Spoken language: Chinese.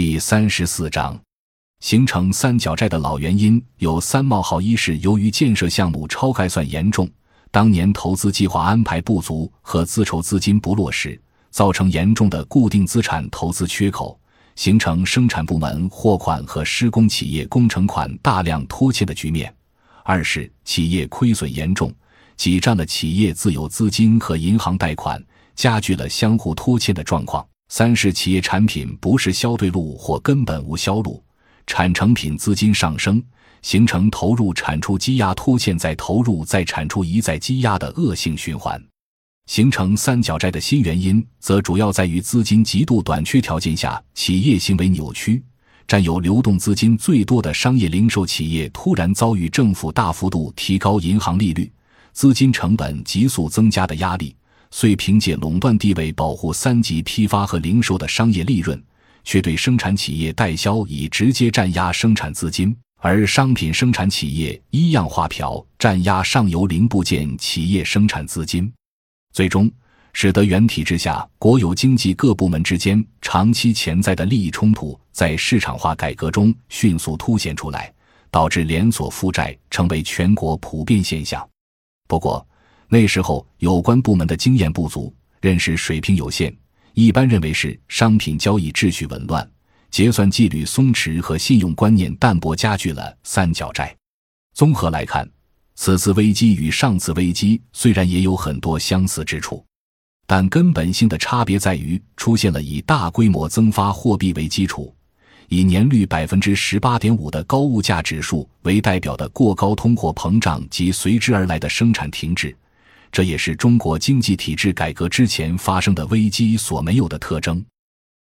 第三十四章，形成三角债的老原因有三冒号：一是由于建设项目超概算严重，当年投资计划安排不足和自筹资金不落实，造成严重的固定资产投资缺口，形成生产部门货款和施工企业工程款大量拖欠的局面；二是企业亏损严重，挤占了企业自有资金和银行贷款，加剧了相互拖欠的状况。三是企业产品不是销对路或根本无销路，产成品资金上升，形成投入产出积压拖欠再投入再产出一再积压的恶性循环。形成三角债的新原因，则主要在于资金极度短缺条件下，企业行为扭曲，占有流动资金最多的商业零售企业突然遭遇政府大幅度提高银行利率，资金成本急速增加的压力。遂凭借垄断地位保护三级批发和零售的商业利润，却对生产企业代销以直接占压生产资金；而商品生产企业一样画瓢占压上游零部件企业生产资金，最终使得原体制下国有经济各部门之间长期潜在的利益冲突在市场化改革中迅速凸显出来，导致连锁负债成为全国普遍现象。不过，那时候，有关部门的经验不足，认识水平有限，一般认为是商品交易秩序紊乱、结算纪律松弛和信用观念淡薄加剧了三角债。综合来看，此次危机与上次危机虽然也有很多相似之处，但根本性的差别在于出现了以大规模增发货币为基础、以年率百分之十八点五的高物价指数为代表的过高通货膨胀及随之而来的生产停滞。这也是中国经济体制改革之前发生的危机所没有的特征。